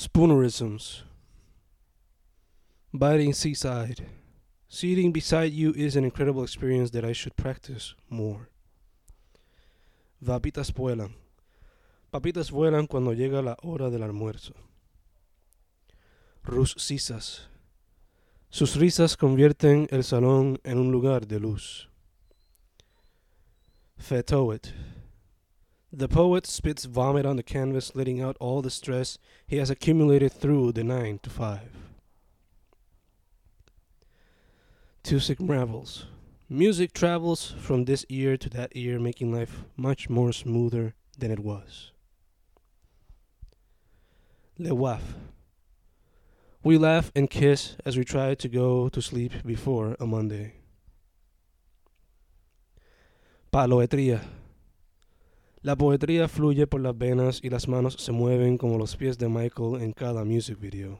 Spoonerisms. Biting seaside. Sitting beside you is an incredible experience that I should practice more. Papitas vuelan. Papitas vuelan cuando llega la hora del almuerzo. Rusisas. Sus risas convierten el salón en un lugar de luz. Fetoet. The poet spits vomit on the canvas, letting out all the stress he has accumulated through the 9 to 5. Tusic Ravels. Music travels from this ear to that ear, making life much more smoother than it was. Le Waf. We laugh and kiss as we try to go to sleep before a Monday. Paloetría. La poetría fluye por las venas y las manos se mueven como los pies de Michael en cada music video.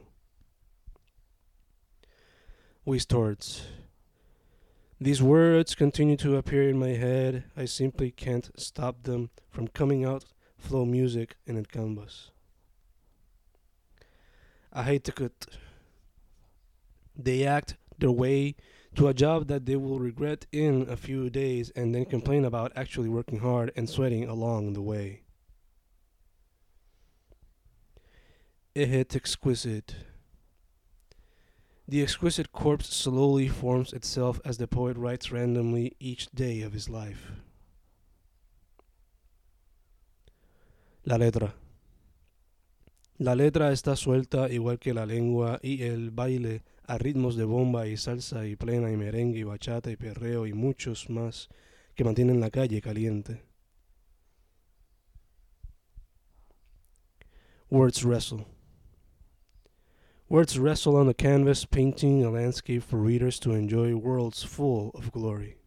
Wistords. These words continue to appear in my head. I simply can't stop them from coming out flow music in a canvas. I hate to cut. They act their way to a job that they will regret in a few days and then complain about actually working hard and sweating along the way. It exquisite. The exquisite corpse slowly forms itself as the poet writes randomly each day of his life. La letra. La letra está suelta igual que la lengua y el baile a ritmos de bomba y salsa y plena y merengue y bachata y perreo y muchos más que mantienen la calle caliente. Words wrestle. Words wrestle on the canvas, painting a landscape for readers to enjoy worlds full of glory.